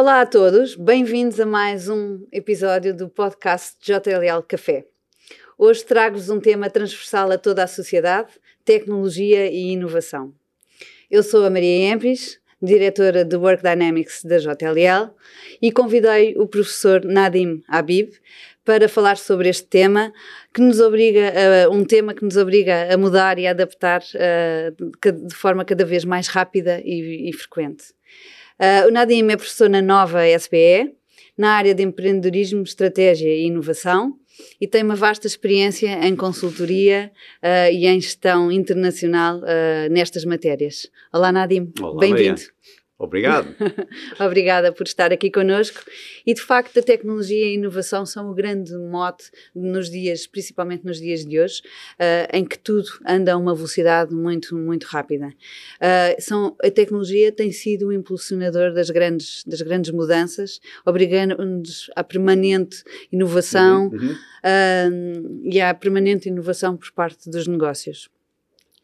Olá a todos, bem-vindos a mais um episódio do podcast JLL Café. Hoje trago-vos um tema transversal a toda a sociedade: tecnologia e inovação. Eu sou a Maria Empris, diretora de Work Dynamics da JLL, e convidei o professor Nadim Habib para falar sobre este tema, que nos obriga a, um tema que nos obriga a mudar e a adaptar uh, de forma cada vez mais rápida e, e frequente. Uh, o Nadim é professor na nova SBE, na área de empreendedorismo, estratégia e inovação e tem uma vasta experiência em consultoria uh, e em gestão internacional uh, nestas matérias. Olá, Nadim. Bem-vindo. Obrigado. Obrigada por estar aqui connosco. E de facto, a tecnologia e a inovação são o grande mote nos dias, principalmente nos dias de hoje, uh, em que tudo anda a uma velocidade muito, muito rápida. Uh, são, a tecnologia tem sido o impulsionador das grandes, das grandes mudanças, obrigando-nos à permanente inovação uhum, uhum. Uh, e à permanente inovação por parte dos negócios.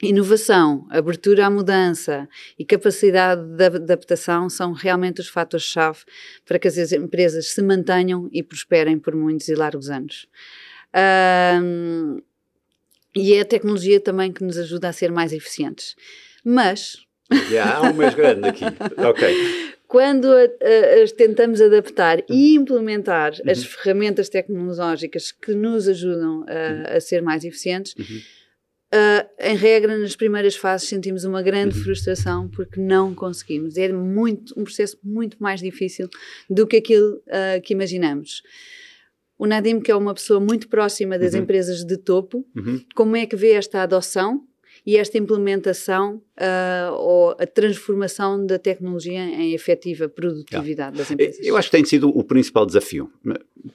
Inovação, abertura à mudança e capacidade de adaptação são realmente os fatores-chave para que as empresas se mantenham e prosperem por muitos e largos anos. Um, e é a tecnologia também que nos ajuda a ser mais eficientes. Mas. Já há um mês grande aqui. Ok. Quando as tentamos adaptar e implementar uhum. as ferramentas tecnológicas que nos ajudam a, a ser mais eficientes. Uhum Uh, em regra, nas primeiras fases sentimos uma grande uhum. frustração porque não conseguimos. É muito, um processo muito mais difícil do que aquilo uh, que imaginamos. O Nadim, que é uma pessoa muito próxima das uhum. empresas de topo, uhum. como é que vê esta adoção e esta implementação uh, ou a transformação da tecnologia em efetiva produtividade das empresas? Eu acho que tem sido o principal desafio.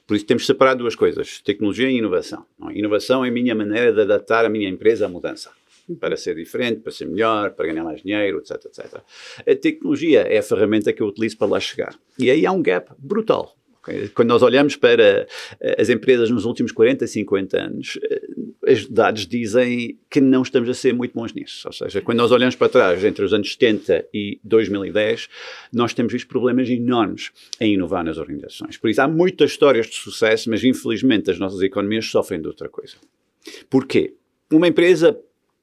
Por isso temos de separar duas coisas, tecnologia e inovação. Inovação é a minha maneira de adaptar a minha empresa à mudança uhum. para ser diferente, para ser melhor, para ganhar mais dinheiro, etc, etc. A tecnologia é a ferramenta que eu utilizo para lá chegar. E aí há um gap brutal quando nós olhamos para eh, as empresas nos últimos 40, 50 anos, eh, os dados dizem que não estamos a ser muito bons nisso. Ou seja, quando nós olhamos para trás, entre os anos 70 e 2010, nós temos visto problemas enormes em inovar nas organizações. Por isso, há muitas histórias de sucesso, mas infelizmente as nossas economias sofrem de outra coisa. Porquê? Uma empresa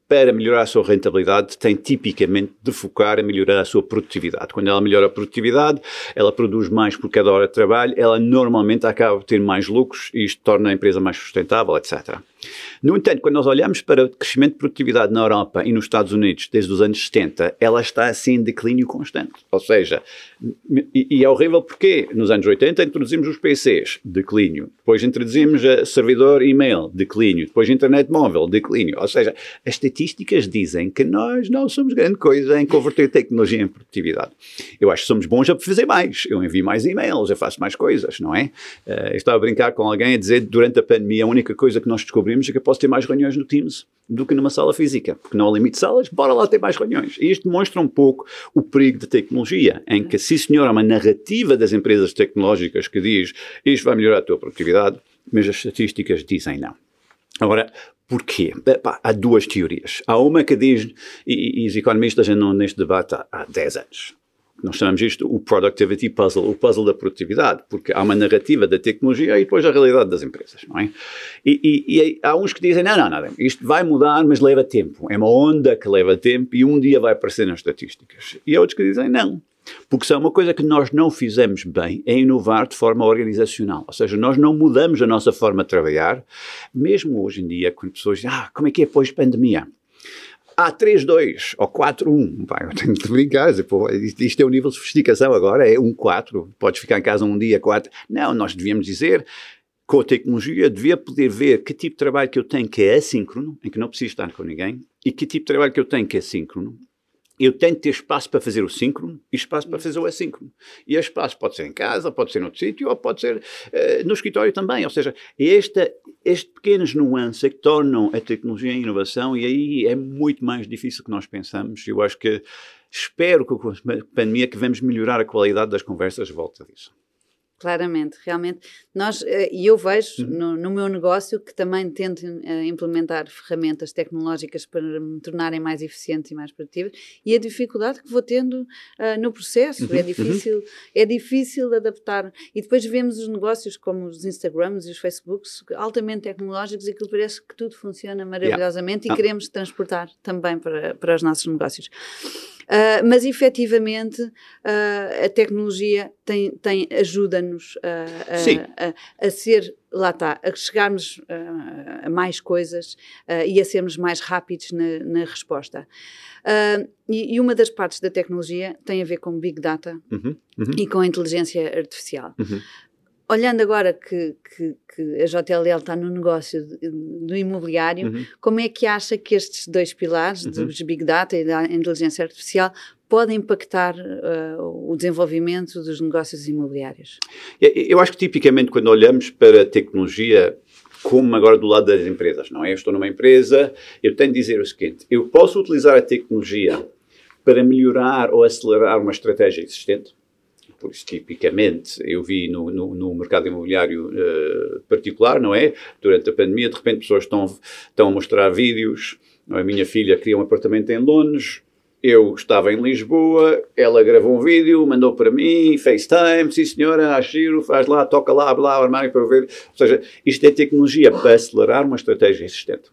para melhorar a sua rentabilidade, tem tipicamente de focar a melhorar a sua produtividade. Quando ela melhora a produtividade, ela produz mais por cada hora de trabalho, ela normalmente acaba por ter mais lucros e isto torna a empresa mais sustentável, etc. No entanto, quando nós olhamos para o crescimento de produtividade na Europa e nos Estados Unidos desde os anos 70, ela está assim em declínio constante. Ou seja, e, e é horrível porque nos anos 80 introduzimos os PCs, declínio. Depois introduzimos a servidor e-mail, declínio. Depois internet móvel, declínio. Ou seja, as estatísticas dizem que nós não somos grande coisa em converter tecnologia em produtividade. Eu acho que somos bons a fazer mais. Eu envio mais e-mails, eu faço mais coisas, não é? Uh, eu estava a brincar com alguém a dizer durante a pandemia a única coisa que nós descobrimos é que eu posso ter mais reuniões no Teams do que numa sala física, porque não há limite de salas, bora lá ter mais reuniões. E isto demonstra um pouco o perigo da tecnologia, em que, sim senhor, há uma narrativa das empresas tecnológicas que diz isto vai melhorar a tua produtividade, mas as estatísticas dizem não. Agora, Porquê? há duas teorias. Há uma que diz, e, e os economistas andam neste debate há, há 10 anos, nós chamamos isto o productivity puzzle, o puzzle da produtividade, porque há uma narrativa da tecnologia e depois a realidade das empresas, não é? E, e, e há uns que dizem, não, não, não, isto vai mudar, mas leva tempo. É uma onda que leva tempo e um dia vai aparecer nas estatísticas. E há outros que dizem, não, porque se há uma coisa que nós não fizemos bem é inovar de forma organizacional. Ou seja, nós não mudamos a nossa forma de trabalhar, mesmo hoje em dia, quando pessoas dizem, ah, como é que é depois há 3-2 ou 4-1. Eu tenho de brincar, pô, isto é o nível de sofisticação agora, é 1-4, podes ficar em casa um dia 4. Não, nós devíamos dizer, com a tecnologia, devia poder ver que tipo de trabalho que eu tenho que é assíncrono, em que não preciso estar com ninguém, e que tipo de trabalho que eu tenho que é síncrono, eu tenho de ter espaço para fazer o síncrono e espaço para fazer o assíncrono. E esse espaço pode ser em casa, pode ser noutro sítio, ou pode ser uh, no escritório também. Ou seja, esta, estes pequenas nuances é que tornam a tecnologia em inovação e aí é muito mais difícil que nós pensamos. Eu acho que espero que com a pandemia que vamos melhorar a qualidade das conversas volta disso. Claramente, realmente. Nós, eh, e eu vejo uhum. no, no, meu negócio que também tento uh, implementar ferramentas tecnológicas para me tornarem mais eficientes e mais produtivas e a dificuldade que vou tendo uh, no processo. Uhum. É, uhum. difícil, uhum. é difícil adaptar. E depois vemos os negócios como os Instagrams e os Facebooks altamente tecnológicos e que parece que tudo funciona maravilhosamente yeah. e ah. queremos transportar também para, para os nossos negócios. Uh, mas efetivamente uh, a tecnologia tem, tem, ajuda-nos a, a, a, ser, lá está, a chegarmos uh, a mais coisas e a sermos mais rápidos na, na resposta. E, e, uma das partes da tecnologia tem a ver com Big Data uhum, uhum. e com a inteligência artificial. Uhum olhando agora que, que, que, a JLL está no negócio do imobiliário, uhum. como é que acha que estes dois pilares, uhum. dos Big Data e da inteligência artificial, podem impactar uh, o desenvolvimento dos negócios imobiliários? Eu acho que tipicamente quando olhamos para a tecnologia, como agora do lado das empresas, não é? Eu estou numa empresa, eu tenho de dizer o seguinte: eu posso utilizar a tecnologia para melhorar ou acelerar uma estratégia existente, por isso, tipicamente, eu vi no, no, no mercado imobiliário uh, particular, não é? Durante a pandemia, de repente, pessoas estão, estão a mostrar vídeos. A minha filha queria um apartamento em Londres, eu estava em Lisboa, ela gravou um vídeo, mandou para mim, FaceTime, sim senhora, acho giro, faz lá, toca lá, blá, armário para ver. Ou seja, isto é tecnologia para acelerar uma estratégia existente.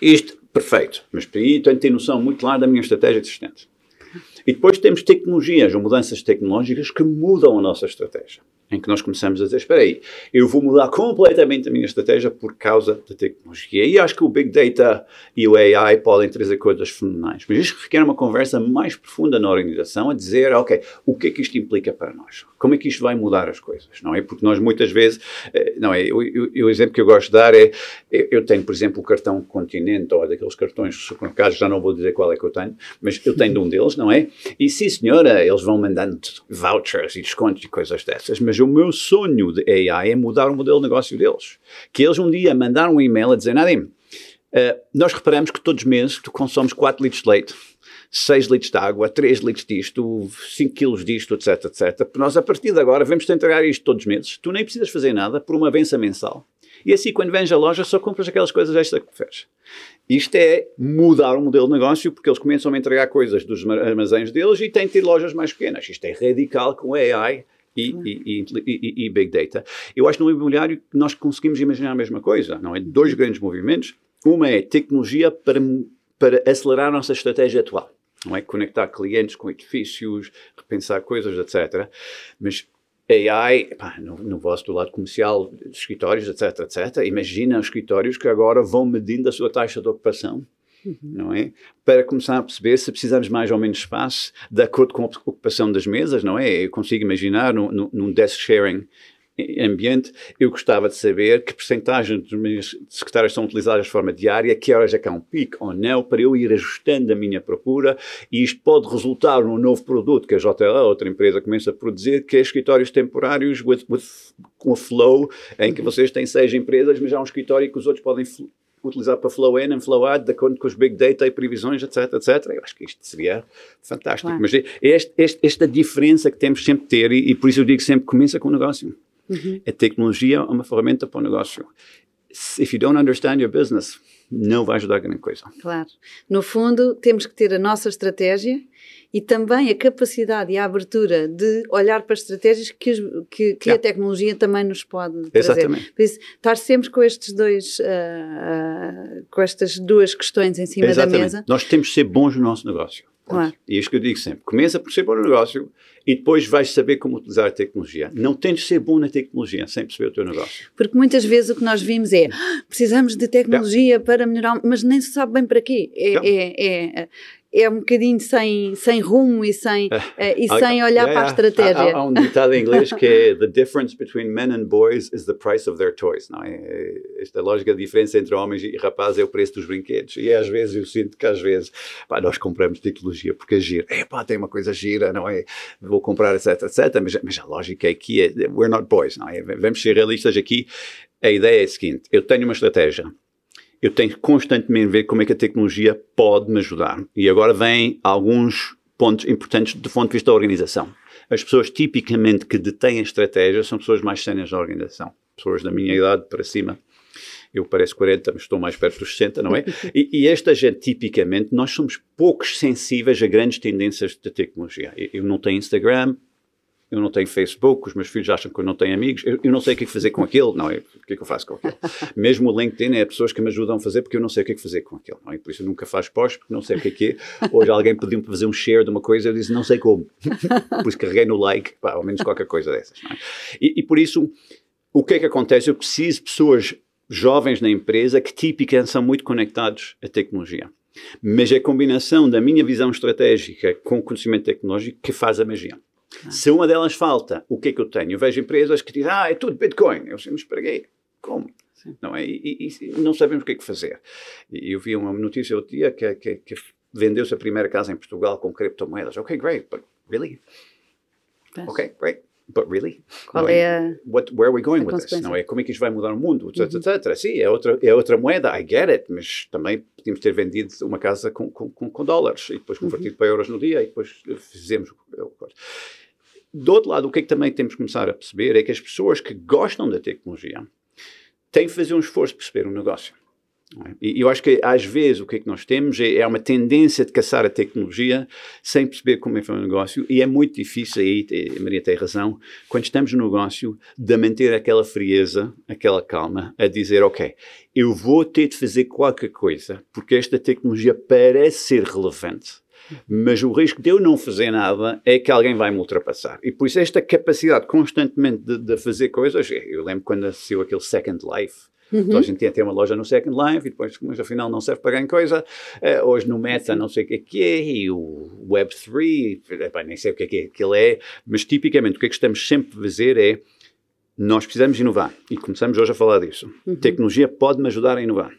Isto, perfeito, mas para aí tenho que ter noção muito clara da minha estratégia existente. E depois temos tecnologias ou mudanças tecnológicas que mudam a nossa estratégia em que nós começamos a dizer, espera aí, eu vou mudar completamente a minha estratégia por causa da tecnologia. E acho que o Big Data e o AI podem trazer coisas fenomenais. Mas isto requer uma conversa mais profunda na organização, a dizer, ok, o que é que isto implica para nós? Como é que isto vai mudar as coisas? Não é? Porque nós muitas vezes, eh, não é? O exemplo que eu gosto de dar é, eu tenho, por exemplo, o cartão Continente, ou daqueles cartões supermercados, já não vou dizer qual é que eu tenho, mas eu tenho de um deles, não é? E sim, senhora, eles vão mandando vouchers e descontos e coisas dessas, mas o meu sonho de AI é mudar o modelo de negócio deles. Que eles um dia mandaram um e-mail a dizer, Nadim, uh, nós reparamos que todos os meses tu consomes 4 litros de leite, 6 litros de água, 3 litros disto, 5 quilos disto, etc, etc. Nós, a partir de agora, vamos te entregar isto todos os meses. Tu nem precisas fazer nada por uma vença mensal. E assim, quando vens à loja, só compras aquelas coisas extra que preferes. Isto é mudar o modelo de negócio, porque eles começam a entregar coisas dos armazéns deles e têm de ter lojas mais pequenas. Isto é radical com AI e, e, e, e, Big Data. Eu acho que no imobiliário nós conseguimos imaginar a mesma coisa, não é? Dois grandes movimentos. Uma é tecnologia para, para acelerar a nossa estratégia atual, não é? Conectar clientes com edifícios, repensar coisas, etc. Mas AI, pá, no, no vosso do lado comercial, escritórios, etc, etc. Imagina os escritórios que agora vão medindo a sua taxa de ocupação uhum. não é? Para começar a perceber se precisamos mais ou menos espaço, de acordo com a ocupação das mesas, não é? Eu consigo imaginar num, num desk sharing ambiente, eu gostava de saber que percentagem dos meus secretários são utilizadas de forma diária, que horas é que há um pico ou não, para eu ir ajustando a minha procura e isto pode resultar num novo produto que a JLA, outra empresa, começa a produzir, que é escritórios temporários with, with, com flow, em que uhum. vocês têm seis empresas, mas há um escritório que os outros podem utilizar para flow in e flow out, de acordo com os big data e previsões, etc, etc. Eu acho que isto seria fantástico. Claro. Mas é este, este, esta diferença que temos sempre de ter, e, e, por isso eu digo sempre, começa com o negócio. Uhum. A tecnologia é uma ferramenta para o negócio. If you don't understand your business, não vai ajudar a grande coisa. Claro. No fundo, temos que ter a nossa estratégia e também a capacidade e a abertura de olhar para estratégias que, que, que yeah. a tecnologia também nos pode trazer. Exatamente. Por isso, estar sempre com estes dois, uh, uh, com estas duas questões em cima Exatamente. da mesa. Nós temos de ser bons no nosso negócio. Claro. E é isto que eu digo sempre. Começa por ser bom negócio e depois vais saber como utilizar a tecnologia. Não tens de ser bom na tecnologia sem perceber o teu negócio. Porque muitas vezes o que nós vimos é ah, precisamos de tecnologia yeah. para melhorar, mas nem se sabe bem para quê. É, yeah. é, é, é um bocadinho sem, sem rumo e sem, uh, e sem olhar yeah, para a estratégia. Há, há, um ditado em inglês que é The difference between men and boys is the price of their toys. Não é? Esta lógica de diferença entre homens e rapazes é o preço dos brinquedos. E às vezes eu sinto que às vezes pá, nós compramos tecnologia porque é gira. É pá, tem uma coisa gira, não é? Vou comprar, etc, etc. Mas, mas a lógica aqui é we're not boys, não é? Vamos ser realistas aqui. A ideia é a seguinte: eu tenho uma estratégia eu tenho que constantemente ver como é que a tecnologia pode me ajudar. E agora vem alguns pontos importantes do ponto de vista da organização. as pessoas tipicamente que detêm a estratégia são pessoas mais sénias na organização. Pessoas da minha idade para cima. Eu pareço 40, mas estou mais perto dos 60, não é? E, e esta gente, tipicamente, nós somos poucos sensíveis a grandes tendências de tecnologia. Eu não tenho Instagram, eu não tenho Facebook, os meus filhos acham que eu não tenho amigos, eu, eu não sei o que, é fazer com aquilo, não é? O que é que eu faço com aquilo? Mesmo o LinkedIn é pessoas que me ajudam a fazer porque eu não sei o que é que fazer com aquilo, não é? Por isso eu nunca faço post porque não sei o que é que é. Hoje alguém pediu-me para fazer um share de uma coisa eu disse não sei como. por isso carreguei no like, pá, ao menos qualquer coisa dessas, é? e, e por isso, o que é que acontece? Eu preciso de pessoas jovens na empresa que tipicamente são muito conectados à tecnologia. Mas é a combinação da minha visão estratégica com o conhecimento tecnológico que faz a magia. Se uma delas falta, o que é que eu tenho? Eu vejo empresas que dizem, ah, é tudo Bitcoin. Eu para quê? Como? Sim. Não, é? E, e, não sabemos o que é que fazer. E eu vi uma notícia outro dia que, que, que vendeu-se a primeira casa em Portugal com criptomoedas. Ok, great, but really? Yes. Ok, great. But really? Qual é, é a. What, where are we going with this? Não é? Como é que isto vai mudar o mundo? Etc, uhum. etc. Sim, é outra, é outra moeda, I get it, mas também podíamos ter vendido uma casa com, com, com, com dólares e depois convertido uhum. para euros no dia e depois fizemos. Do outro lado, o que é que também temos que começar a perceber é que as pessoas que gostam da tecnologia têm que fazer um esforço para perceber o negócio. É? E eu acho que às vezes o que é que nós temos é, é, uma tendência de caçar a tecnologia sem perceber como é que é o negócio e é muito difícil, aí a Maria tem razão, quando estamos no negócio, de manter aquela frieza, aquela calma, a dizer, ok, eu vou ter de fazer qualquer coisa porque esta tecnologia parece ser relevante mas o risco de eu não fazer nada é que alguém vai me ultrapassar. E por isso esta capacidade constantemente de, de fazer coisas, eu lembro quando nasceu aquele Second Life, Uhum. Então a gente tinha ter uma loja no Second Life e depois, mas afinal não serve para grande coisa. Uh, hoje no Meta não sei o que é que é e o Web3, nem sei o que é que é, ele é, mas tipicamente o que é que estamos sempre a fazer é nós precisamos inovar e começamos hoje a falar disso. Uhum. Tecnologia pode me ajudar a inovar.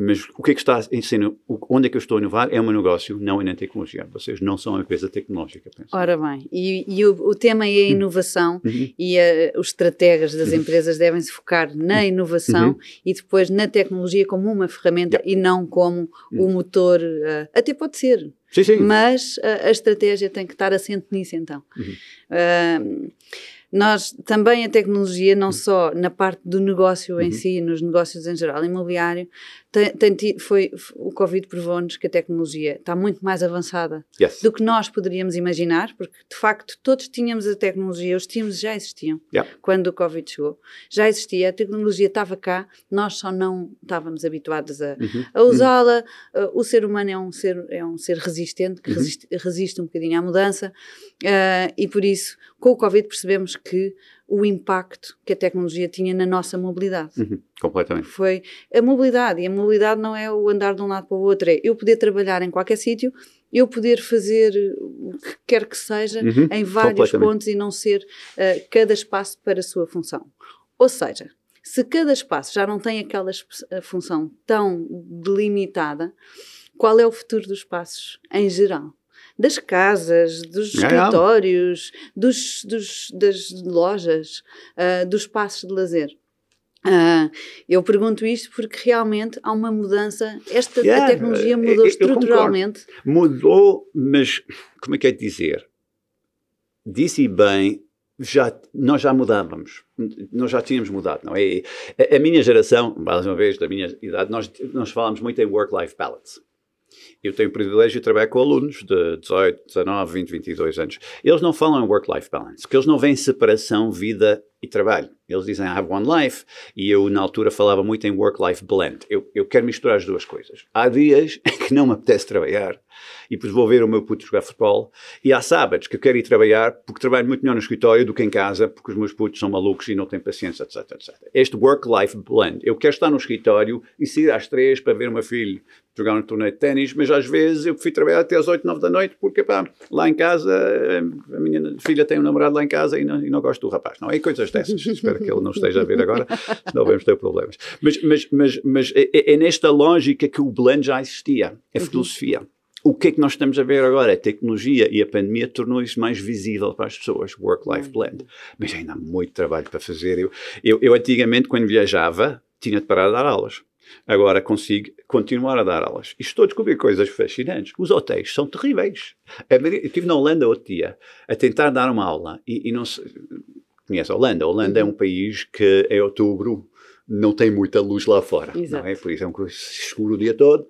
Mas o que é que está ensino? Onde é que eu estou a inovar? É o meu negócio, não é na tecnologia. Vocês não são uma empresa tecnológica. Penso. Ora bem, e, e o, o, tema é a hum. inovação uhum. e a, os estrategas das uhum. empresas devem se focar na uhum. inovação uhum. e depois na tecnologia como uma ferramenta yeah. e não como o uhum. motor. Uh, até pode ser, sim, sim. mas a, a, estratégia tem que estar assente nisso então. Uh, nós também a tecnologia, não só na parte do negócio uhum. em si, nos negócios em geral, imobiliário, tem, tem, foi, o Covid provou-nos que a tecnologia está muito mais avançada yes. do que nós poderíamos imaginar, porque de facto todos tínhamos a tecnologia, os tínhamos já existiam yeah. quando o Covid chegou. Já existia, a tecnologia estava cá, nós só não estávamos habituados a, uhum. a usá-la. Uh, o ser humano é um ser, é um ser resistente, que uhum. resiste, resiste, um bocadinho à mudança, uh, e por isso, com o Covid, percebemos que o impacto que a tecnologia tinha na nossa mobilidade. Uhum, completamente. Foi a mobilidade, e a mobilidade não é o andar de um lado para o outro, é eu poder trabalhar em qualquer sítio, eu poder fazer o que quer que seja uhum, em vários pontos e não ser uh, cada espaço para a sua função. Ou seja, se cada espaço já não tem aquela função tão delimitada, qual é o futuro dos espaços em geral? Das casas, dos é, escritórios, dos, dos, das lojas, uh, dos espaços de lazer. Uh, eu pergunto isto porque realmente há uma mudança. Esta yeah, a tecnologia mudou eu, estruturalmente. Eu mudou, mas como é que é de dizer? Disse bem, já, nós já mudávamos, nós já tínhamos mudado, não é? A, a minha geração, mais uma vez, da minha idade, nós, nós falamos muito em work-life balance. Eu tenho o privilégio de trabalhar com alunos de 18, 19, 20, 22 anos. Eles não falam em work-life balance, porque eles não veem separação vida e trabalho. Eles dizem I have one life e eu na altura falava muito em work-life blend. Eu, eu quero misturar as duas coisas. Há dias que não me apetece trabalhar e depois vou ver o meu puto jogar futebol e há sábados que eu quero ir trabalhar porque trabalho muito melhor no escritório do que em casa porque os meus putos são malucos e não têm paciência, etc, etc. Este work-life blend. Eu quero estar no escritório e sair às três para ver o meu filho jogar um torneio de ténis, mas às vezes eu prefiro trabalhar até às 8, 9 da noite porque pá, lá em casa a minha filha tem um namorado lá em casa e não, e não gosto do rapaz. Não, é coisas coisas dessas. Espero que ele não esteja a ver agora, senão vamos ter problemas. Mas, mas, mas, mas é, é, é nesta lógica que o blend já existia, a filosofia. O que é que nós estamos a ver agora? A tecnologia e a pandemia tornou isso mais visível para as pessoas, work-life blend. Mas ainda há muito trabalho para fazer. Eu, eu, eu antigamente, quando viajava, tinha de parar de dar aulas Agora consigo continuar a dar aulas. E estou a descobrir coisas fascinantes. Os hotéis são terríveis. Eu estive na Holanda outro dia a tentar dar uma aula e, e não se... Conhece a Holanda? A Holanda é um país que em outubro não tem muita luz lá fora. Exato. Não é? Por isso é um escuro o dia todo.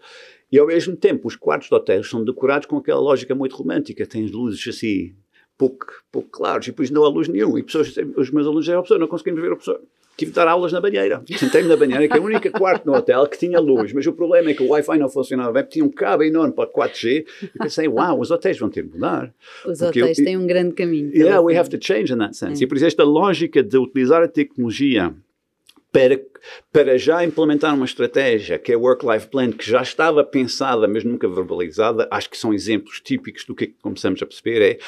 E ao mesmo tempo, os quartos de hotéis são decorados com aquela lógica muito romântica. Tens luzes assim, pouco, pouco claros, e depois não há luz nenhuma. E pessoas, os meus alunos eram professor, não conseguimos ver o professor. Tive de dar aulas na banheira. Sentei-me na banheira, que é o único quarto no hotel que tinha luz, mas o problema é que o Wi-Fi não funcionava bem, tinha um cabo enorme para 4G. E pensei, uau, wow, os hotéis vão ter de mudar. Os hotéis eu, têm um grande caminho. Yeah, we have to change in that sense. É. E por isso esta lógica de utilizar a tecnologia para, para já implementar uma estratégia que é a Work-Life Plan, que já estava pensada, mas nunca verbalizada, acho que são exemplos típicos do que, é que começamos a perceber, é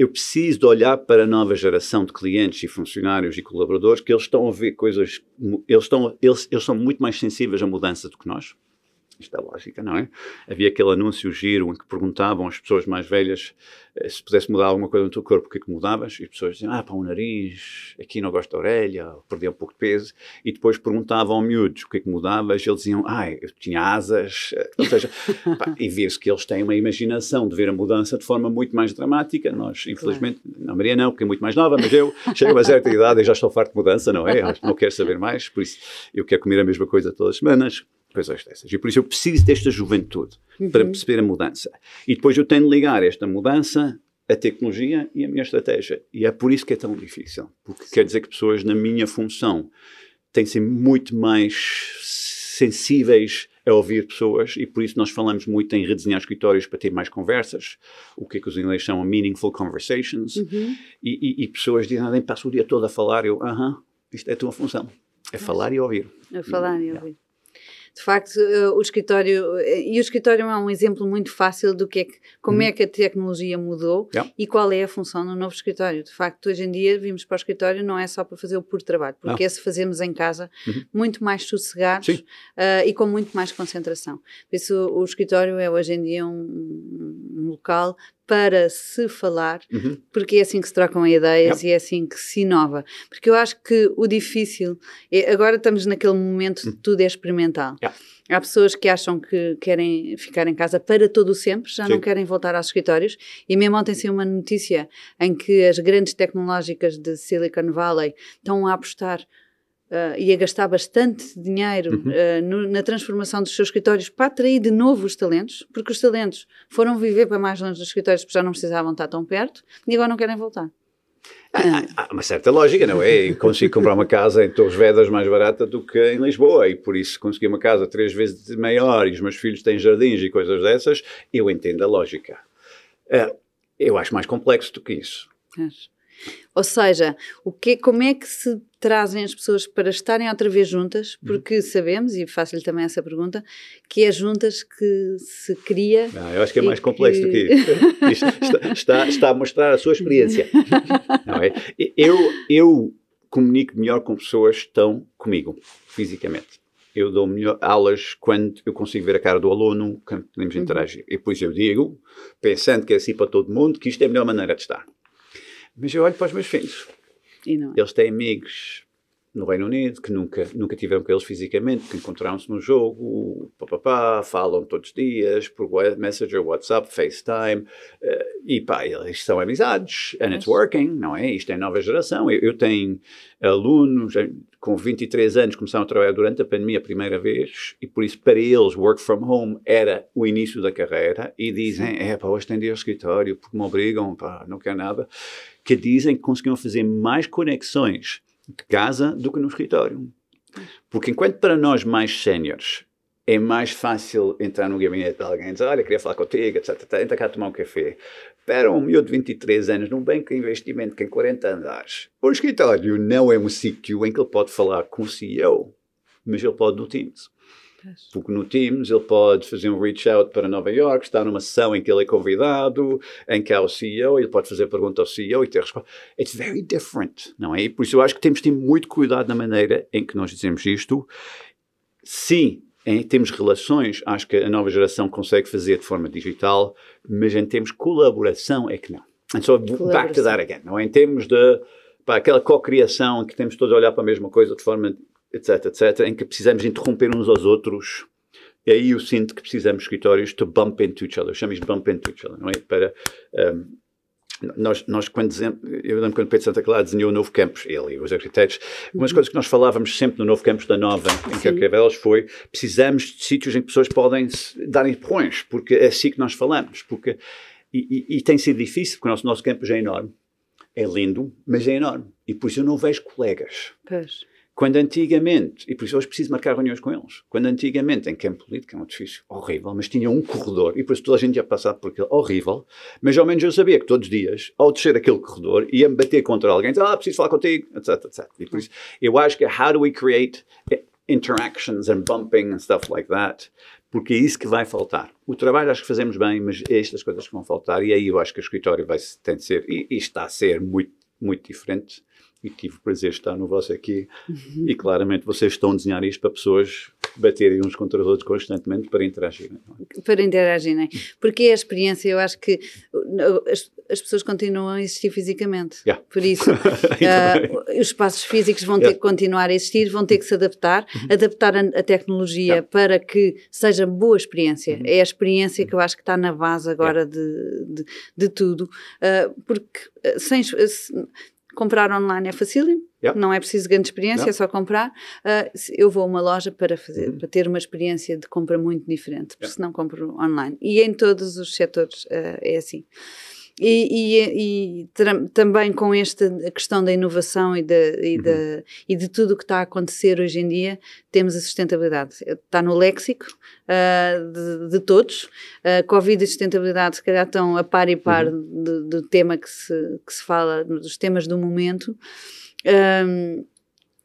eu preciso de olhar para a nova geração de clientes e funcionários e colaboradores que eles estão a ver coisas, eles, estão, eles, eles são muito mais sensíveis à mudança do que nós. Isto é lógica, não é? Havia aquele anúncio giro em que perguntavam às pessoas mais velhas eh, se pudesse mudar alguma coisa no teu corpo, o que é que mudavas? E as pessoas diziam, ah, para o nariz, aqui não gosto da orelha, perdi um pouco de peso. E depois perguntavam ao miúdos o que é que mudavas, e eles diziam, ah, eu tinha asas. Eh, ou seja, pá, e vê-se que eles têm uma imaginação de ver a mudança de forma muito mais dramática. Nós, infelizmente, claro. não, Maria não, porque é muito mais nova, mas eu chego a uma certa idade e já estou farto de mudança, não é? Não quero saber mais, por isso eu quero comer a mesma coisa todas as semanas coisas dessas. E por isso eu preciso desta juventude uhum. para perceber a mudança. E depois eu tenho de ligar esta mudança à tecnologia e à minha estratégia. E é por isso que é tão difícil. Porque Sim. quer dizer que pessoas na minha função têm de ser muito mais sensíveis a ouvir pessoas e por isso nós falamos muito em redesenhar escritórios para ter mais conversas, o que é que os ingleses chamam meaningful conversations, uhum. e, e, e, pessoas dizem, ah, passo o dia todo a falar, eu, aham, uh -huh, isto é a tua função, é falar e ouvir. É falar e ouvir de facto, uh, o escritório, uh, e o escritório é um exemplo muito fácil do que é que, como uhum. é que a tecnologia mudou yeah. e qual é a função do novo escritório. De facto, hoje em dia, vimos para o escritório não é só para fazer o puro trabalho, porque esse fazemos em casa uhum. muito mais sossegados uh, e com muito mais concentração. Por isso, o, o escritório é hoje em dia um, um local para se falar, uhum. porque é assim que se trocam ideias yep. e é assim que se inova. Porque eu acho que o difícil, é, agora estamos naquele momento de uhum. tudo é experimental. Yep. Há pessoas que acham que querem ficar em casa para todo o sempre, já Sim. não querem voltar aos escritórios. E mesmo ontem saiu uma notícia em que as grandes tecnológicas de Silicon Valley estão a apostar uh, e a gastar bastante dinheiro uhum. uh, no, na transformação dos seus escritórios para atrair de novo os talentos, porque os talentos foram viver para mais longe dos escritórios porque já não precisavam estar tão perto e agora não querem voltar. Há, há uma certa lógica, não é? Eu consigo comprar uma casa em Torres Vedras mais barata do que em Lisboa e por isso consegui uma casa três vezes maior e os meus filhos têm jardins e coisas dessas, eu entendo a lógica. Uh, eu acho mais complexo do que isso. Ou seja, o que, como é que se trazem as pessoas para estarem outra vez juntas, uhum. porque sabemos, e faço-lhe também essa pergunta, que é juntas que se cria. Não, eu acho que é mais complexo que... do que isso. está, está, está, a mostrar a sua experiência. Não é? eu, eu comunico melhor com pessoas que estão comigo, fisicamente. Eu dou melhor aulas quando eu consigo ver a cara do aluno, quando podemos uhum. interagir. E depois eu digo, pensando que é assim para todo mundo, que isto é a melhor maneira de estar. Mas eu olho para os meus filhos eles têm amigos no Reino Unido que nunca, nunca tiveram com eles fisicamente, que encontraram-se no jogo, papapá, falam todos os dias por Messenger, WhatsApp, FaceTime, uh, e pá, eles são amizades, and it's working, não é? Isto é nova geração. Eu, eu tenho alunos eh, com 23 anos começaram a trabalhar durante a pandemia a primeira vez e por isso para eles work from home era o início da carreira e dizem, é pá, hoje tem dia ao escritório porque me obrigam, pá, não quero nada que dizem que conseguiam fazer mais conexões de casa do que no escritório. Porque enquanto para nós mais séniores é mais fácil entrar no gabinete de alguém e dizer, olha, queria falar contigo, etc, entra cá tomar um café. Para um miúdo de 23 anos, num banco de investimento que tem 40 andares, o escritório não é um sítio em que ele pode falar com o CEO, mas ele pode no Teams. Porque no Teams ele pode fazer um reach out para Nova York, estar numa sessão em que ele é convidado, em que há o CEO, ele pode fazer pergunta ao CEO e ter resposta. It's very different, não é? Por isso eu acho que temos de ter muito cuidado na maneira em que nós dizemos isto. Sim, em termos de relações, acho que a nova geração consegue fazer de forma digital, mas em termos de colaboração é que não. And so back to that again, não é? Em termos de pá, aquela co-criação em que temos todos a olhar para a mesma coisa de forma etc, etc, em que precisamos interromper uns aos outros. E aí eu sinto que precisamos de escritórios to bump into each other. Chamamos de bump into each other, não é? Para, um, nós, nós quando dizemos, eu lembro quando Pedro Santa Clara desenhou o novo campus, ele e os arquitetos, uma das uhum. coisas que nós falávamos sempre no novo campus da Nova, em. Carcavelos, foi precisamos de sítios em que pessoas podem dar empurrões, porque é assim que nós falamos, porque, e, e, e tem sido difícil, porque o nosso, nosso campus é enorme, é lindo, mas é enorme, e por isso eu não vejo colegas. Pois. Quando antigamente, e por isso hoje preciso marcar reuniões com eles, quando antigamente em Campo Político, é um edifício horrível, mas tinha um corredor, e por isso toda a gente ia passar por aquele horrível, mas ao menos eu sabia que todos os dias, ao descer aquele corredor, ia-me bater contra alguém, dizer, ah, preciso falar contigo, etc, etc. E por isso, eu acho que how do we create interactions and bumping and stuff like that, porque é isso que vai faltar. O trabalho acho que fazemos bem, mas é estas coisas que vão faltar, e aí eu acho que o escritório vai, tem de ser, e, e está a ser muito, muito diferente e tive o prazer de estar no vosso aqui uhum. e claramente vocês estão a desenhar isto para pessoas baterem uns contra os outros constantemente para interagirem. É? Para interagirem. Porque é a experiência, eu acho que as, as pessoas continuam a existir fisicamente. Yeah. Por isso, uh, os espaços físicos vão yeah. ter que continuar a existir, vão ter que se adaptar, uhum. adaptar a, a tecnologia yeah. para que seja boa experiência. Uhum. É a experiência que eu acho que está na base agora de, de, de, tudo. Uh, porque ah, sem, comprar online é facílimo, yeah. não é preciso grande experiência, yeah. é só comprar. Uh, eu vou a uma loja para, fazer, uhum. para ter uma experiência de compra muito diferente, porque yeah. senão compro online. E em todos os setores uh, é assim. E, e, e também com esta questão da inovação e de, e, uhum. de, e de tudo o que está a acontecer hoje em dia, temos a sustentabilidade. Está no léxico uh, de, de, todos. Uh, Covid e sustentabilidade, se calhar, estão a par e par uhum. do, do, tema que se, que se fala, dos temas do momento. Um,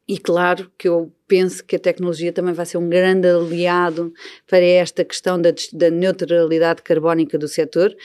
e claro que eu penso que a tecnologia também vai ser um grande aliado para esta questão da, da neutralidade carbónica do setor,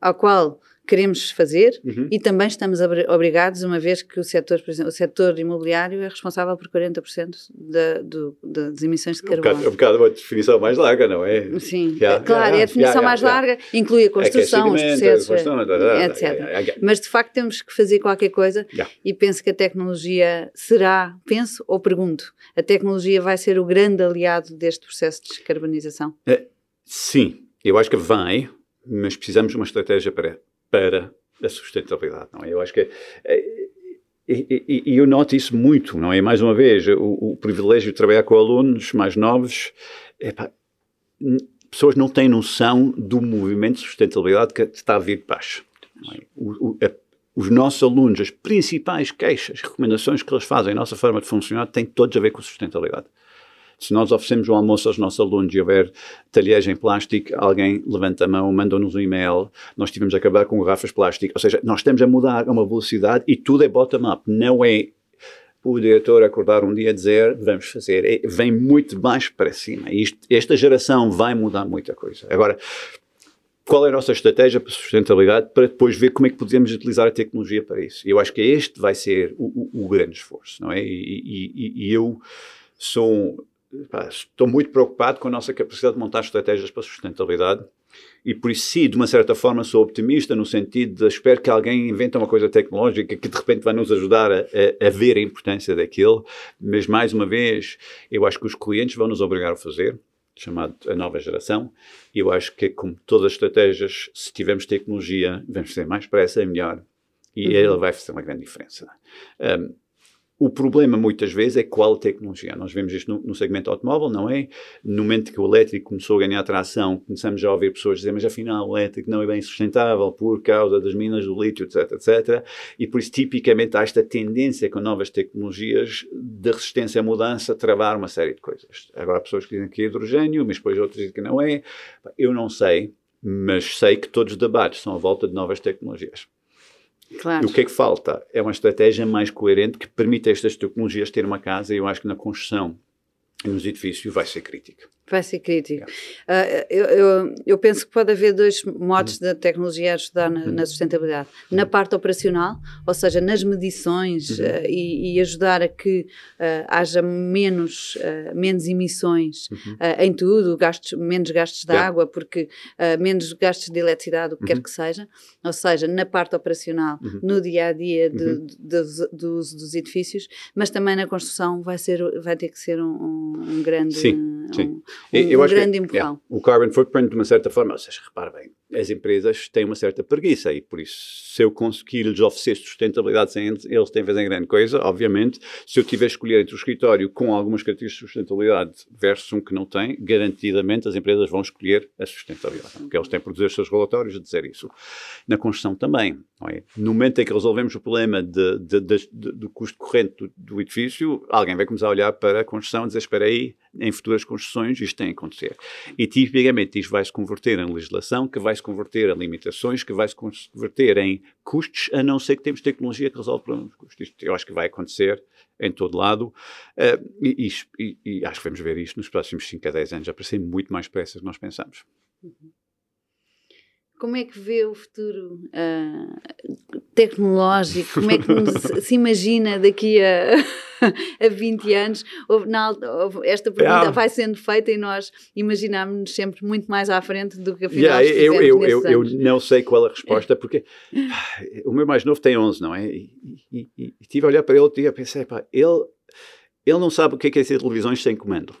ao qual queremos fazer uhum. e também estamos obrigados, uma vez que o setor, por exemplo, o setor imobiliário é responsável por 40% da, do, das emissões de carbono. É um bocado, um bocado uma definição mais larga, não é? Sim, yeah, claro, yeah, é a definição yeah, mais larga, inclui a construção, os processos, etc. Mas de facto temos que fazer qualquer coisa e penso que a tecnologia será, penso ou pergunto, a tecnologia vai ser o grande aliado deste processo de descarbonização? É, sim, eu acho que vai, mas precisamos de uma estratégia para para a sustentabilidade, não é? Eu acho que é, e, e, e, eu noto isso muito, não é? Mais uma vez, o, o privilégio de trabalhar com alunos mais novos, pessoas não têm noção do movimento de sustentabilidade que está a vir baixo. É? O, o, a, os nossos alunos, as principais queixas, recomendações que eles fazem, a nossa forma de funcionar, têm todos a ver com sustentabilidade. Se nós oferecemos um almoço aos nossos alunos e houver talheres em plástico, alguém levanta a mão, manda-nos um e-mail, nós tivemos a acabar com garrafas de plástico. Ou seja, nós estamos a mudar a uma velocidade e tudo é bottom-up. Não é o diretor acordar um dia a dizer vamos fazer. É, vem muito baixo para cima. E isto, esta geração vai mudar muita coisa. Agora, qual é a nossa estratégia para sustentabilidade para depois ver como é que podemos utilizar a tecnologia para isso? Eu acho que este vai ser o, o, o grande esforço, não é? E, e, e eu sou estou muito preocupado com a nossa capacidade de montar estratégias para sustentabilidade e por isso de uma certa forma sou optimista no sentido de espero que alguém invente uma coisa tecnológica que de repente vai nos ajudar a, a, a ver a importância daquilo, mas mais uma vez eu acho que os clientes vão nos obrigar a fazer, chamado a nova geração, e eu acho que como todas as estratégias, se tivermos tecnologia, vamos ter mais pressa, é melhor, e uhum. ela vai fazer uma grande diferença. Um, o problema, muitas vezes, é qual tecnologia. Nós vemos isto no, no, segmento automóvel, não é? No momento que o elétrico começou a ganhar tração, começamos já a ouvir pessoas dizer, mas afinal o elétrico não é bem sustentável por causa das minas do lítio, etc, etc. E por isso, tipicamente, há esta tendência com novas tecnologias de resistência à mudança, travar uma série de coisas. Agora há pessoas que dizem que é hidrogênio, mas depois outras dizem que não é. Eu não sei, mas sei que todos os debates são à volta de novas tecnologias. Claro. E o que é que falta? É uma estratégia mais coerente que permita estas tecnologias ter uma casa e eu acho que na construção nos edifícios vai ser crítica. Vai ser crítico. Uh, eu, eu, eu, penso que pode haver dois modos da tecnologia ajudar na, na, sustentabilidade. Na parte operacional, ou seja, nas medições uh, e, e, ajudar a que uh, haja menos, menos emissões uhum. em tudo, gastos, menos gastos de yeah. água, porque menos gastos de eletricidade, o que uhum. quer que seja. Ou seja, na parte operacional, uhum. no dia a dia de, uhum. de, de, do uso dos edifícios, mas também na construção vai, ser, vai ter que ser um, um grande. Sim, um, sim um, eu um grande que, empurrão. Yeah, o carbon footprint, de uma certa forma, ou seja, repara bem, as empresas têm uma certa preguiça e por isso, se eu conseguir lhes oferecer sustentabilidade sem eles, eles têm fazer grande coisa, obviamente, se eu tiver a escolher entre o escritório com algumas características de sustentabilidade versus um que não tem, garantidamente as empresas vão escolher a sustentabilidade, porque eles têm que produzir os seus relatórios a dizer isso. Na construção também, é? No momento em que resolvemos o problema de, de, de, do custo corrente do, do, edifício, alguém vai começar a olhar para a construção e dizer, espera aí, em futuras construções isto tem a acontecer. E tipicamente isto vai se converter em legislação, que vai se converter em limitações, que vai se converter em custos, a não ser que temos tecnologia que resolve problemas de custos. Isto eu acho que vai acontecer em todo lado uh, e, e, e, acho que vamos ver isto nos próximos 5 a 10 anos, aparecer muito mais depressa do que nós pensamos. Uhum. Como é que vê o futuro uh, tecnológico? Como é que se imagina daqui a, a 20 anos? Na, esta pergunta é. vai sendo feita e nós imaginamos-nos sempre muito mais à frente do que afinal yeah, eu, eu, eu, eu, não sei qual a resposta, porque o meu mais novo tem 11, não é? E, e, e, e tive a olhar para ele e pensei, pá, ele, ele não sabe o que é, que é ser televisões sem comando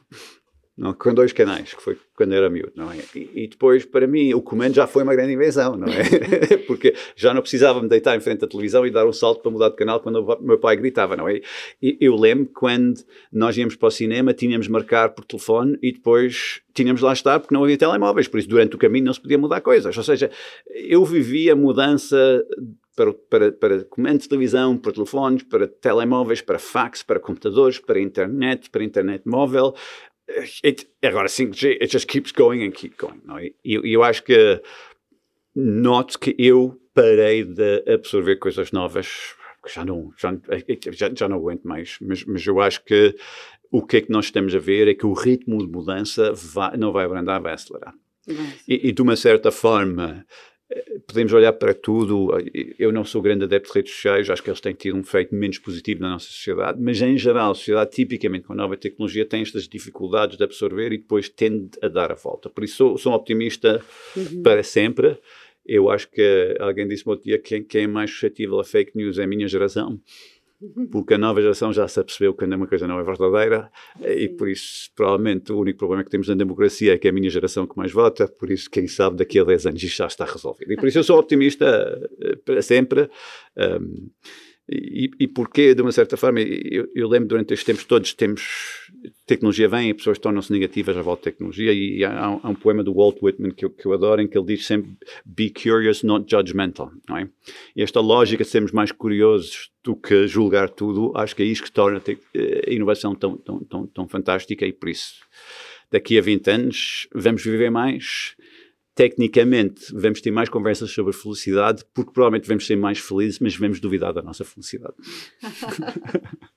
não, com dois canais, que foi quando era miúdo, não é? E, e, depois, para mim, o comando já foi uma grande invenção, não é? Porque já não precisava me deitar em frente da televisão e dar um salto para mudar de canal quando o meu pai gritava, não é? E eu lembro quando nós íamos para o cinema, tínhamos marcar por telefone e depois tínhamos lá estar porque não havia telemóveis, por isso durante o caminho não se podia mudar coisas. Ou seja, eu vivi a mudança para, para, para comandos de televisão, para telefones, para telemóveis, para fax, para computadores, para internet, para internet móvel, it, agora 5G, it just keeps going and keep going. Não é? E eu, eu acho que noto que eu parei de absorver coisas novas, já não, já, já, já não aguento mais, mas, mas eu acho que o que é que nós estamos a ver é que o ritmo de mudança vai, não vai abrandar, vai acelerar. E, e, de uma certa forma, podemos olhar para tudo. Eu não sou grande adepto de redes sociais, acho que eles têm tido um efeito menos positivo na nossa sociedade, mas em geral, a sociedade, tipicamente com a nova tecnologia, tem estas dificuldades de absorver e depois tende a dar a volta. Por isso, sou, sou um optimista uhum. para sempre. Eu acho que alguém disse outro dia que quem é mais suscetível a fake news é a minha geração porque a nova geração já se apercebeu que uma coisa não é verdadeira e por isso provavelmente o único problema que temos na democracia é que é a minha geração que mais vota, por isso quem sabe daqui a 10 anos isto já está resolvido. E por isso eu sou optimista eh, para sempre. Um, e, e de uma certa forma, eu, eu, lembro durante estes tempos todos, temos tecnologia vem e pessoas tornam-se negativas à volta da tecnologia. E há, há, um poema do Walt Whitman que eu, que eu adoro, em que ele diz sempre: Be curious, not judgmental. Não é? E esta lógica de sermos mais curiosos do que julgar tudo, acho que é isso que torna a inovação tão, tão, tão, tão fantástica. E por isso, daqui a 20 anos, vamos viver mais tecnicamente vamos ter mais conversas sobre felicidade, porque provavelmente vamos ser mais felizes, mas vamos duvidar da nossa felicidade.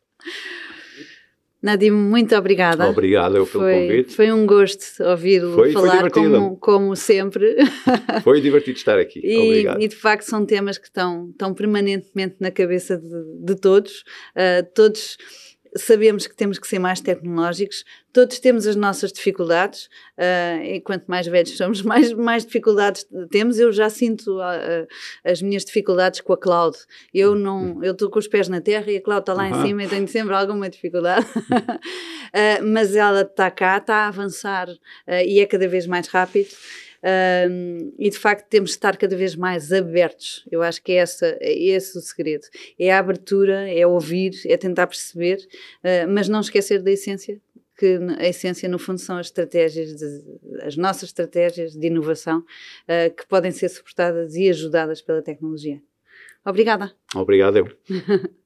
Nadim, muito obrigada. Obrigado eu pelo foi, convite. Foi um gosto ouvi-lo falar, como, como, sempre. Foi divertido estar aqui. E, Obrigado. E de facto são temas que estão, estão permanentemente na cabeça de, de todos. Uh, todos sabemos que temos que ser mais tecnológicos, todos temos as nossas dificuldades, uh, e quanto mais velhos somos, mais, mais dificuldades temos. Eu já sinto uh, as minhas dificuldades com a cloud. Eu não, eu estou com os pés na terra e a cloud está lá uhum. em cima e tenho sempre alguma dificuldade. uh, mas ela está cá, está a avançar e é cada vez mais rápido. Um, e de facto temos de estar cada vez mais abertos. Eu acho que é, essa, é esse o segredo. É a abertura, é ouvir, é tentar perceber, uh, mas não esquecer da essência, que a essência no fundo são as estratégias, de, as nossas estratégias de inovação uh, que podem ser suportadas e ajudadas pela tecnologia. Obrigada. Obrigado eu.